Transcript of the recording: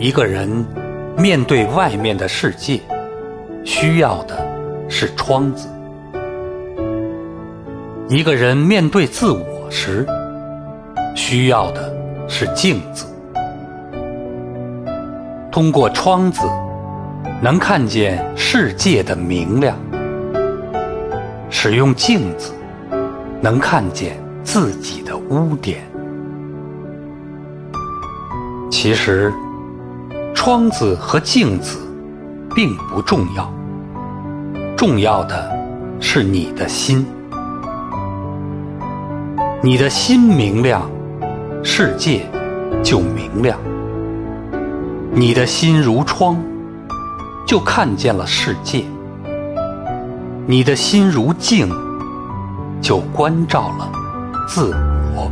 一个人面对外面的世界，需要的是窗子；一个人面对自我时，需要的是镜子。通过窗子，能看见世界的明亮；使用镜子，能看见自己的污点。其实，窗子和镜子并不重要，重要的是你的心。你的心明亮，世界就明亮；你的心如窗，就看见了世界；你的心如镜，就关照了自我。